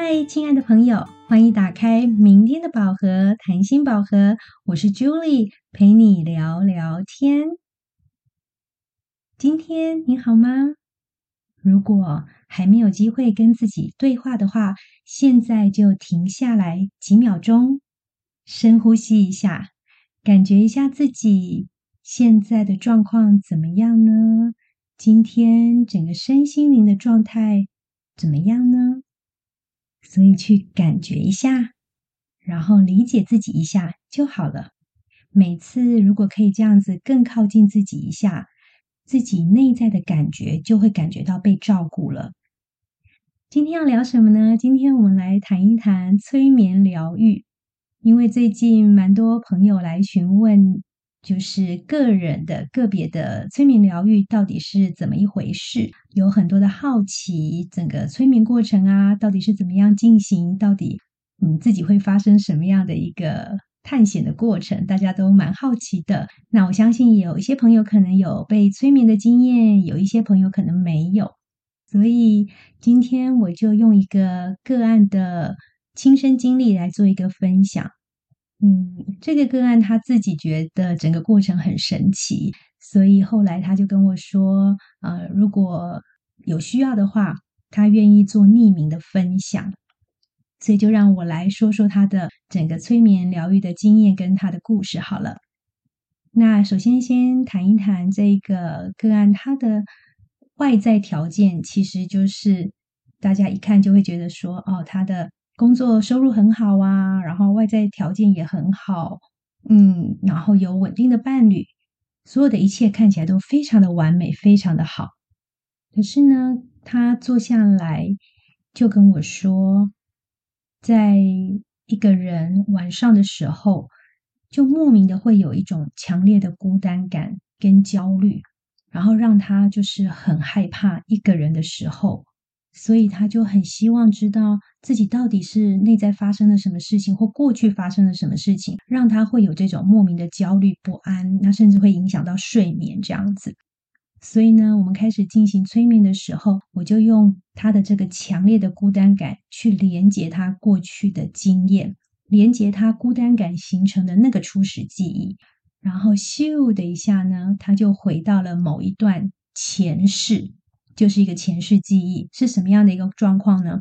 嗨，亲爱的朋友，欢迎打开明天的宝盒——谈心宝盒。我是 Julie，陪你聊聊天。今天你好吗？如果还没有机会跟自己对话的话，现在就停下来几秒钟，深呼吸一下，感觉一下自己现在的状况怎么样呢？今天整个身心灵的状态怎么样呢？所以去感觉一下，然后理解自己一下就好了。每次如果可以这样子更靠近自己一下，自己内在的感觉就会感觉到被照顾了。今天要聊什么呢？今天我们来谈一谈催眠疗愈，因为最近蛮多朋友来询问。就是个人的个别的催眠疗愈到底是怎么一回事？有很多的好奇，整个催眠过程啊，到底是怎么样进行？到底你自己会发生什么样的一个探险的过程？大家都蛮好奇的。那我相信有一些朋友可能有被催眠的经验，有一些朋友可能没有。所以今天我就用一个个案的亲身经历来做一个分享。嗯，这个个案他自己觉得整个过程很神奇，所以后来他就跟我说，呃，如果有需要的话，他愿意做匿名的分享，所以就让我来说说他的整个催眠疗愈的经验跟他的故事好了。那首先先谈一谈这个个案，他的外在条件其实就是大家一看就会觉得说，哦，他的。工作收入很好啊，然后外在条件也很好，嗯，然后有稳定的伴侣，所有的一切看起来都非常的完美，非常的好。可是呢，他坐下来就跟我说，在一个人晚上的时候，就莫名的会有一种强烈的孤单感跟焦虑，然后让他就是很害怕一个人的时候。所以他就很希望知道自己到底是内在发生了什么事情，或过去发生了什么事情，让他会有这种莫名的焦虑不安，那甚至会影响到睡眠这样子。所以呢，我们开始进行催眠的时候，我就用他的这个强烈的孤单感去连接他过去的经验，连接他孤单感形成的那个初始记忆，然后咻的一下呢，他就回到了某一段前世。就是一个前世记忆是什么样的一个状况呢？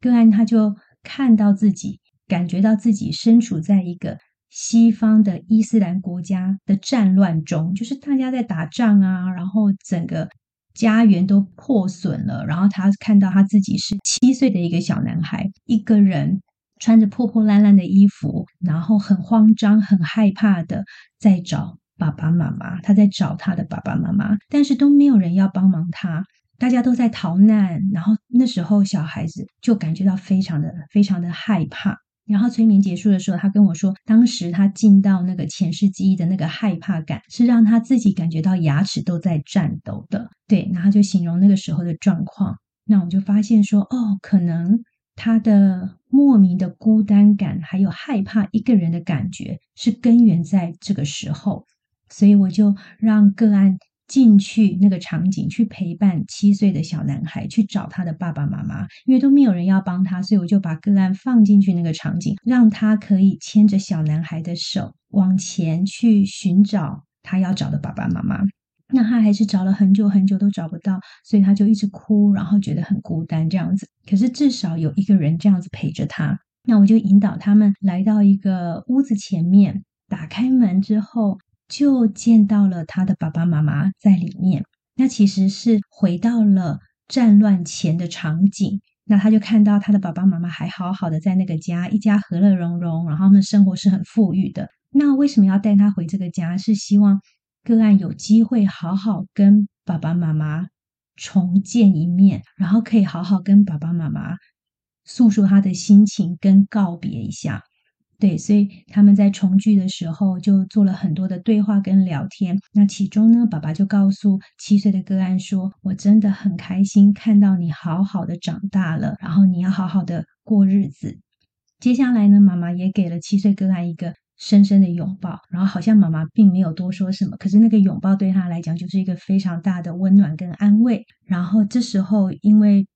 个案他就看到自己，感觉到自己身处在一个西方的伊斯兰国家的战乱中，就是大家在打仗啊，然后整个家园都破损了，然后他看到他自己是七岁的一个小男孩，一个人穿着破破烂烂的衣服，然后很慌张、很害怕的在找爸爸妈妈，他在找他的爸爸妈妈，但是都没有人要帮忙他。大家都在逃难，然后那时候小孩子就感觉到非常的、非常的害怕。然后催眠结束的时候，他跟我说，当时他进到那个前世记忆的那个害怕感，是让他自己感觉到牙齿都在颤抖的。对，然后就形容那个时候的状况。那我就发现说，哦，可能他的莫名的孤单感，还有害怕一个人的感觉，是根源在这个时候。所以我就让个案。进去那个场景，去陪伴七岁的小男孩，去找他的爸爸妈妈，因为都没有人要帮他，所以我就把个案放进去那个场景，让他可以牵着小男孩的手往前去寻找他要找的爸爸妈妈。那他还是找了很久很久都找不到，所以他就一直哭，然后觉得很孤单这样子。可是至少有一个人这样子陪着他，那我就引导他们来到一个屋子前面，打开门之后。就见到了他的爸爸妈妈在里面，那其实是回到了战乱前的场景。那他就看到他的爸爸妈妈还好好的在那个家，一家和乐融融，然后他们生活是很富裕的。那为什么要带他回这个家？是希望个案有机会好好跟爸爸妈妈重见一面，然后可以好好跟爸爸妈妈诉说他的心情，跟告别一下。对，所以他们在重聚的时候就做了很多的对话跟聊天。那其中呢，爸爸就告诉七岁的个案说：“我真的很开心看到你好好的长大了，然后你要好好的过日子。”接下来呢，妈妈也给了七岁个案一个深深的拥抱，然后好像妈妈并没有多说什么，可是那个拥抱对他来讲就是一个非常大的温暖跟安慰。然后这时候因为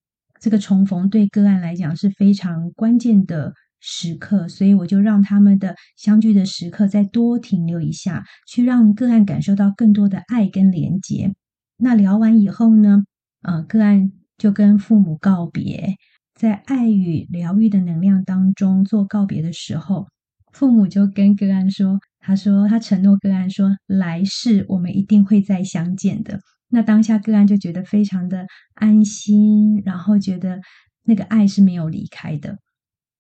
这个重逢对个案来讲是非常关键的时刻，所以我就让他们的相聚的时刻再多停留一下，去让个案感受到更多的爱跟连结。那聊完以后呢，呃，个案就跟父母告别，在爱与疗愈的能量当中做告别的时候，父母就跟个案说：“他说他承诺个案说，来世我们一定会再相见的。”那当下个案就觉得非常的安心，然后觉得那个爱是没有离开的。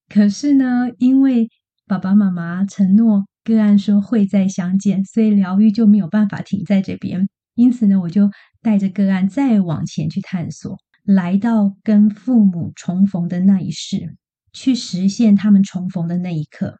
可是呢，因为爸爸妈妈承诺个案说会再相见，所以疗愈就没有办法停在这边。因此呢，我就带着个案再往前去探索，来到跟父母重逢的那一世，去实现他们重逢的那一刻。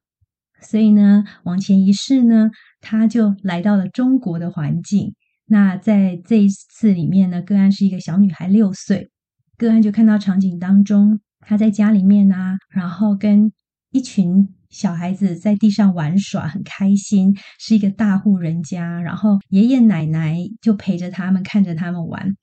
所以呢，往前一世呢，他就来到了中国的环境。那在这一次里面呢，个案是一个小女孩，六岁。个案就看到场景当中，他在家里面啊，然后跟一群小孩子在地上玩耍，很开心，是一个大户人家。然后爷爷奶奶就陪着他们，看着他们玩。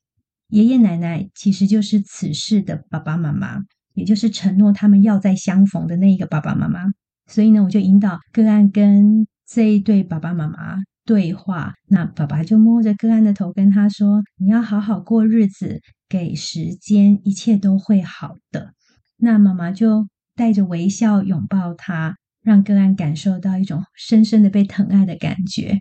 爷爷奶奶其实就是此世的爸爸妈妈，也就是承诺他们要再相逢的那一个爸爸妈妈。所以呢，我就引导个案跟这一对爸爸妈妈。对话，那爸爸就摸着个案的头，跟他说：“你要好好过日子，给时间，一切都会好的。”那妈妈就带着微笑拥抱他，让个案感受到一种深深的被疼爱的感觉。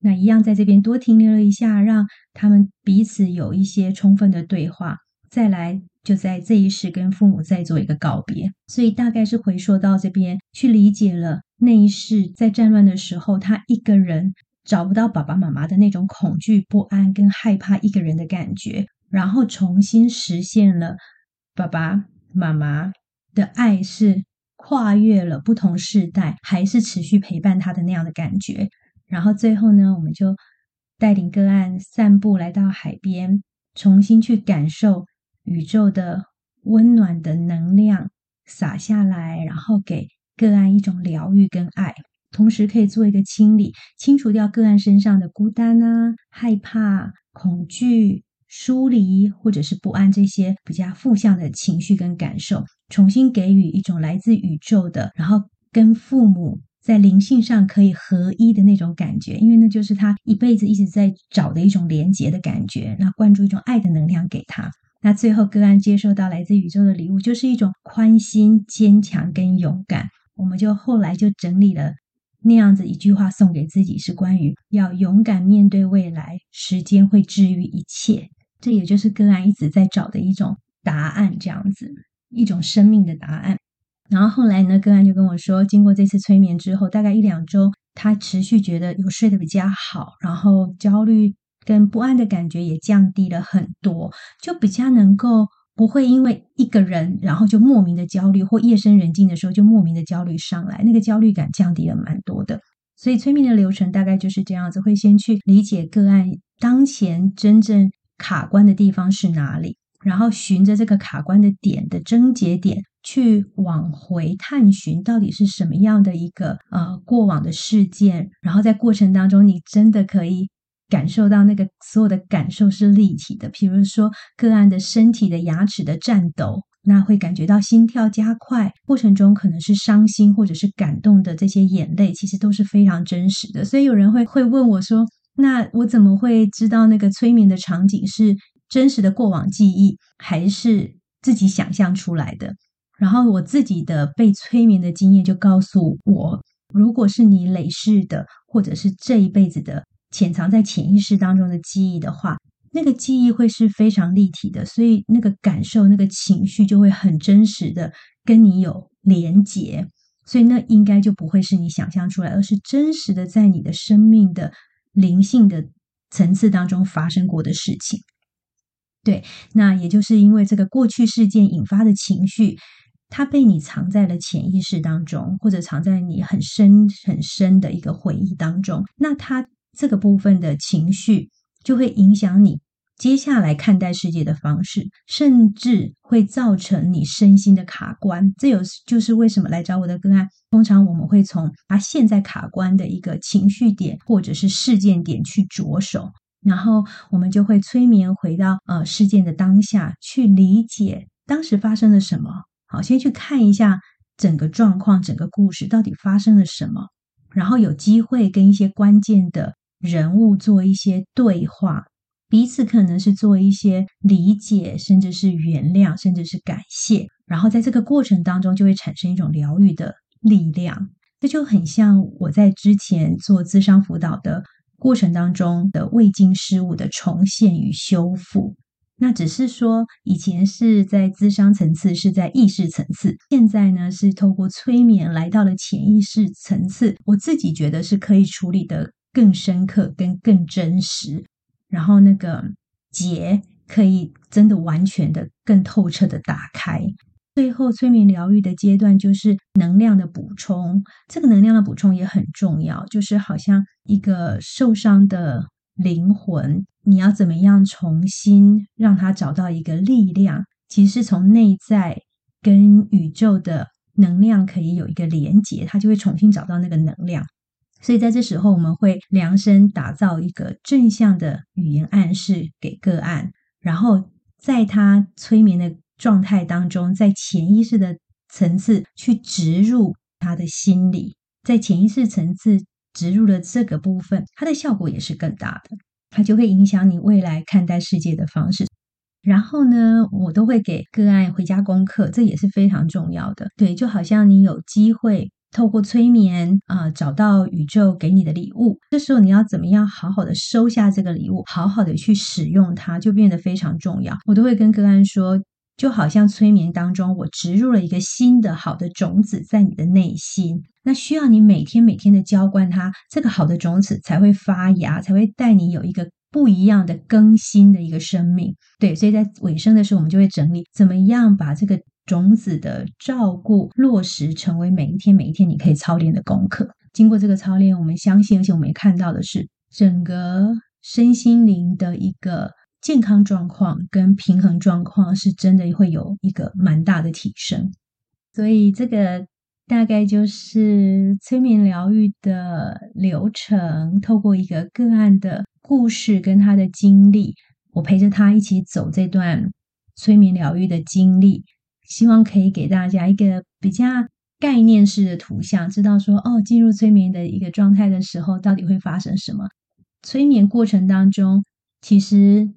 那一样在这边多停留了一下，让他们彼此有一些充分的对话，再来就在这一世跟父母再做一个告别。所以大概是回溯到这边去理解了那一世在战乱的时候，他一个人。找不到爸爸妈妈的那种恐惧、不安跟害怕一个人的感觉，然后重新实现了爸爸妈妈的爱，是跨越了不同世代，还是持续陪伴他的那样的感觉。然后最后呢，我们就带领个案散步来到海边，重新去感受宇宙的温暖的能量洒下来，然后给个案一种疗愈跟爱。同时可以做一个清理，清除掉个案身上的孤单啊、害怕、恐惧、疏离或者是不安这些比较负向的情绪跟感受，重新给予一种来自宇宙的，然后跟父母在灵性上可以合一的那种感觉，因为那就是他一辈子一直在找的一种连结的感觉。那灌注一种爱的能量给他，那最后个案接受到来自宇宙的礼物，就是一种宽心、坚强跟勇敢。我们就后来就整理了。那样子一句话送给自己，是关于要勇敢面对未来，时间会治愈一切。这也就是个案一直在找的一种答案，这样子一种生命的答案。然后后来呢，个案就跟我说，经过这次催眠之后，大概一两周，他持续觉得有睡得比较好，然后焦虑跟不安的感觉也降低了很多，就比较能够。不会因为一个人，然后就莫名的焦虑，或夜深人静的时候就莫名的焦虑上来，那个焦虑感降低了蛮多的。所以催眠的流程大概就是这样子，会先去理解个案当前真正卡关的地方是哪里，然后循着这个卡关的点的症结点去往回探寻，到底是什么样的一个呃过往的事件，然后在过程当中你真的可以。感受到那个所有的感受是立体的，比如说个案的身体的牙齿的颤抖，那会感觉到心跳加快，过程中可能是伤心或者是感动的这些眼泪，其实都是非常真实的。所以有人会会问我说：“那我怎么会知道那个催眠的场景是真实的过往记忆，还是自己想象出来的？”然后我自己的被催眠的经验就告诉我，如果是你累世的，或者是这一辈子的。潜藏在潜意识当中的记忆的话，那个记忆会是非常立体的，所以那个感受、那个情绪就会很真实的跟你有连结，所以那应该就不会是你想象出来，而是真实的在你的生命的灵性的层次当中发生过的事情。对，那也就是因为这个过去事件引发的情绪，它被你藏在了潜意识当中，或者藏在你很深很深的一个回忆当中，那它。这个部分的情绪就会影响你接下来看待世界的方式，甚至会造成你身心的卡关。这有就是为什么来找我的个案，通常我们会从他现在卡关的一个情绪点或者是事件点去着手，然后我们就会催眠回到呃事件的当下，去理解当时发生了什么？好，先去看一下整个状况、整个故事到底发生了什么，然后有机会跟一些关键的人物做一些对话，彼此可能是做一些理解，甚至是原谅，甚至是感谢。然后在这个过程当中，就会产生一种疗愈的力量。这就很像我在之前做智商辅导的过程当中的未经失误的重现与修复。那只是说，以前是在智商层次，是在意识层次；现在呢，是透过催眠来到了潜意识层次。我自己觉得是可以处理的更深刻、跟更真实，然后那个结可以真的完全的、更透彻的打开。最后，催眠疗愈的阶段就是能量的补充。这个能量的补充也很重要，就是好像一个受伤的灵魂。你要怎么样重新让他找到一个力量？其实是从内在跟宇宙的能量可以有一个连接，他就会重新找到那个能量。所以在这时候，我们会量身打造一个正向的语言暗示给个案，然后在他催眠的状态当中，在潜意识的层次去植入他的心理，在潜意识层次植入了这个部分，它的效果也是更大的。它就会影响你未来看待世界的方式。然后呢，我都会给个案回家功课，这也是非常重要的。对，就好像你有机会透过催眠啊，找到宇宙给你的礼物。这时候你要怎么样好好的收下这个礼物，好好的去使用它，就变得非常重要。我都会跟个案说。就好像催眠当中，我植入了一个新的好的种子在你的内心，那需要你每天每天的浇灌它，这个好的种子才会发芽，才会带你有一个不一样的更新的一个生命。对，所以在尾声的时候，我们就会整理怎么样把这个种子的照顾落实成为每一天每一天你可以操练的功课。经过这个操练，我们相信，而且我们也看到的是整个身心灵的一个。健康状况跟平衡状况是真的会有一个蛮大的提升，所以这个大概就是催眠疗愈的流程。透过一个个案的故事跟他的经历，我陪着他一起走这段催眠疗愈的经历，希望可以给大家一个比较概念式的图像，知道说哦，进入催眠的一个状态的时候，到底会发生什么？催眠过程当中，其实。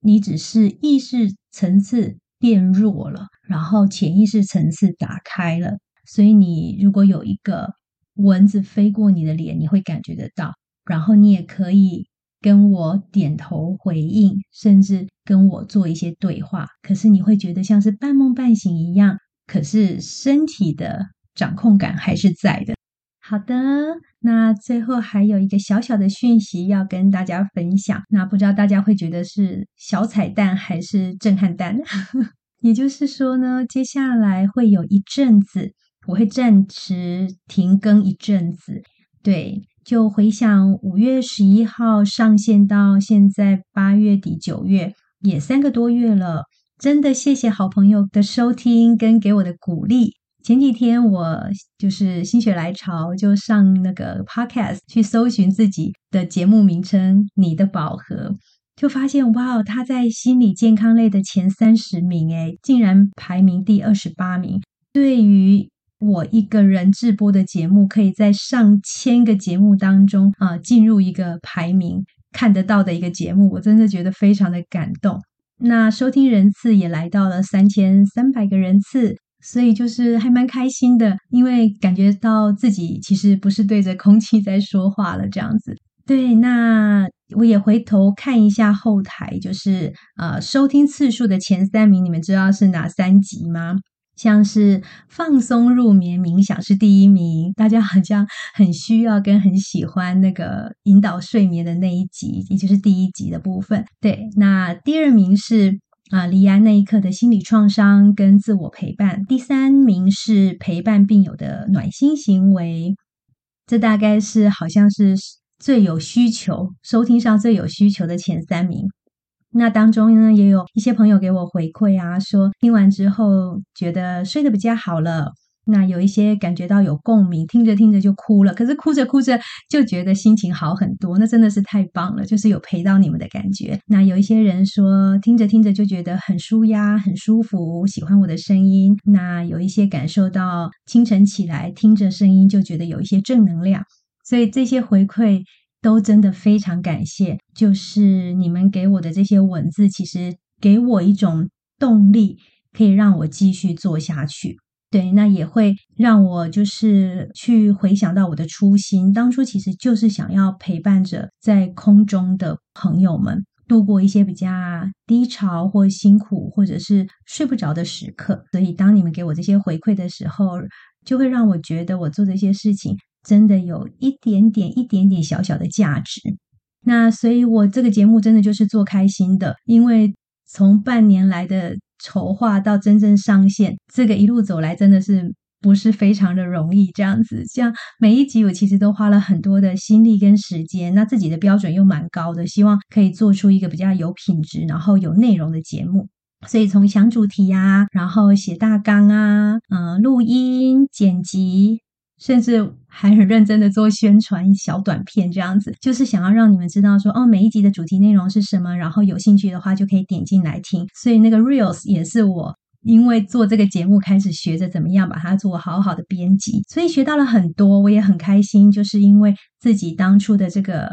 你只是意识层次变弱了，然后潜意识层次打开了，所以你如果有一个蚊子飞过你的脸，你会感觉得到，然后你也可以跟我点头回应，甚至跟我做一些对话，可是你会觉得像是半梦半醒一样，可是身体的掌控感还是在的。好的，那最后还有一个小小的讯息要跟大家分享。那不知道大家会觉得是小彩蛋还是震撼弹？也就是说呢，接下来会有一阵子，我会暂时停更一阵子。对，就回想五月十一号上线到现在八月底九月，也三个多月了。真的谢谢好朋友的收听跟给我的鼓励。前几天我就是心血来潮，就上那个 podcast 去搜寻自己的节目名称《你的宝盒》，就发现哇，他在心理健康类的前三十名，诶，竟然排名第二十八名。对于我一个人直播的节目，可以在上千个节目当中啊进入一个排名看得到的一个节目，我真的觉得非常的感动。那收听人次也来到了三千三百个人次。所以就是还蛮开心的，因为感觉到自己其实不是对着空气在说话了，这样子。对，那我也回头看一下后台，就是呃收听次数的前三名，你们知道是哪三集吗？像是放松入眠冥想是第一名，大家好像很需要跟很喜欢那个引导睡眠的那一集，也就是第一集的部分。对，那第二名是。啊，离安那一刻的心理创伤跟自我陪伴。第三名是陪伴病友的暖心行为，这大概是好像是最有需求、收听上最有需求的前三名。那当中呢，也有一些朋友给我回馈啊，说听完之后觉得睡得比较好了，那有一些感觉到有共鸣，听着听着就哭了，可是哭着哭着就觉得心情好很多，那真的是太棒了，就是有陪到你们的感觉。那有一些人说听着听着就觉得很舒压、很舒服，喜欢我的声音。那有一些感受到清晨起来听着声音就觉得有一些正能量，所以这些回馈都真的非常感谢。就是你们给我的这些文字，其实给我一种动力，可以让我继续做下去。对，那也会让我就是去回想到我的初心，当初其实就是想要陪伴着在空中的朋友们度过一些比较低潮或辛苦，或者是睡不着的时刻。所以，当你们给我这些回馈的时候，就会让我觉得我做这些事情真的有一点点、一点点小小的价值。那所以，我这个节目真的就是做开心的，因为从半年来的。筹划到真正上线，这个一路走来真的是不是非常的容易。这样子，像每一集我其实都花了很多的心力跟时间，那自己的标准又蛮高的，希望可以做出一个比较有品质，然后有内容的节目。所以从想主题啊，然后写大纲啊，嗯，录音剪辑。甚至还很认真的做宣传小短片，这样子就是想要让你们知道说，哦，每一集的主题内容是什么，然后有兴趣的话就可以点进来听。所以那个 reels 也是我因为做这个节目开始学着怎么样把它做好好的编辑，所以学到了很多，我也很开心，就是因为自己当初的这个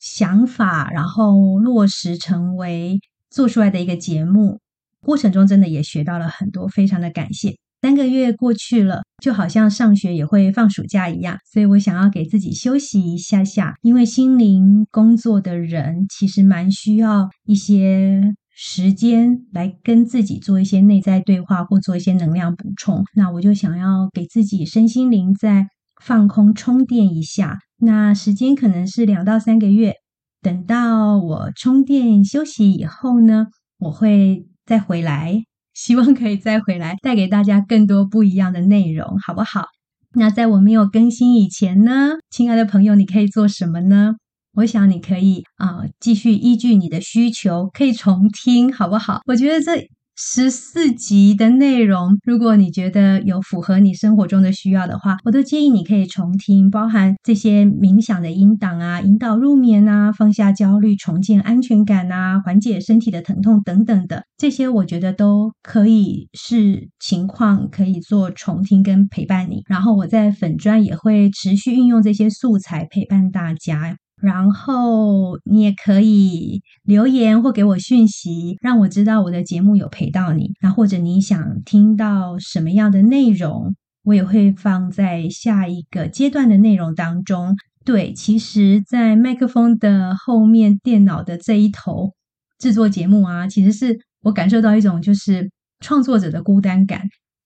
想法，然后落实成为做出来的一个节目过程中，真的也学到了很多，非常的感谢。三个月过去了，就好像上学也会放暑假一样，所以我想要给自己休息一下下。因为心灵工作的人其实蛮需要一些时间来跟自己做一些内在对话，或做一些能量补充。那我就想要给自己身心灵再放空充电一下。那时间可能是两到三个月，等到我充电休息以后呢，我会再回来。希望可以再回来，带给大家更多不一样的内容，好不好？那在我没有更新以前呢，亲爱的朋友，你可以做什么呢？我想你可以啊，继续依据你的需求，可以重听，好不好？我觉得这。十四集的内容，如果你觉得有符合你生活中的需要的话，我都建议你可以重听，包含这些冥想的音档啊，引导入眠啊，放下焦虑，重建安全感啊，缓解身体的疼痛等等的，这些我觉得都可以是情况可以做重听跟陪伴你。然后我在粉专也会持续运用这些素材陪伴大家。然后你也可以留言或给我讯息，让我知道我的节目有陪到你。那或者你想听到什么样的内容，我也会放在下一个阶段的内容当中。对，其实，在麦克风的后面、电脑的这一头制作节目啊，其实是我感受到一种就是创作者的孤单感，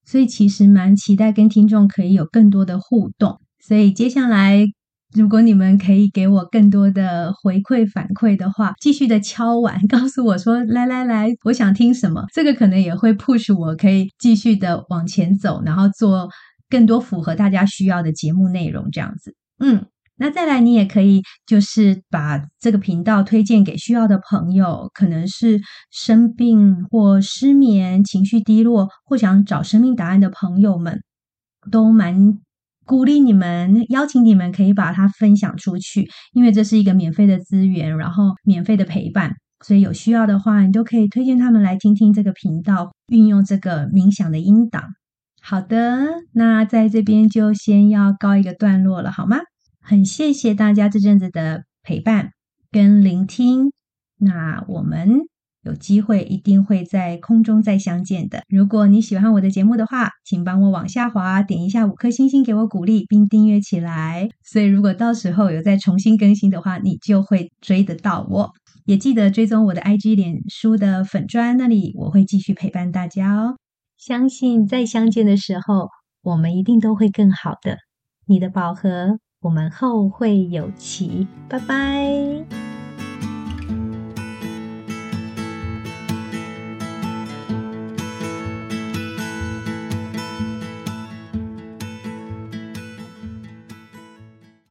所以其实蛮期待跟听众可以有更多的互动。所以接下来。如果你们可以给我更多的回馈反馈的话，继续的敲碗，告诉我说来来来，我想听什么，这个可能也会 push 我可以继续的往前走，然后做更多符合大家需要的节目内容，这样子。嗯，那再来，你也可以就是把这个频道推荐给需要的朋友，可能是生病或失眠、情绪低落或想找生命答案的朋友们，都蛮。鼓励你们，邀请你们可以把它分享出去，因为这是一个免费的资源，然后免费的陪伴，所以有需要的话，你都可以推荐他们来听听这个频道，运用这个冥想的音档。好的，那在这边就先要告一个段落了，好吗？很谢谢大家这阵子的陪伴跟聆听，那我们。有机会一定会在空中再相见的。如果你喜欢我的节目的话，请帮我往下滑，点一下五颗星星给我鼓励，并订阅起来。所以如果到时候有再重新更新的话，你就会追得到我。也记得追踪我的 IG、脸书的粉砖，那里我会继续陪伴大家哦。相信再相见的时候，我们一定都会更好的。你的宝盒，我们后会有期。拜拜。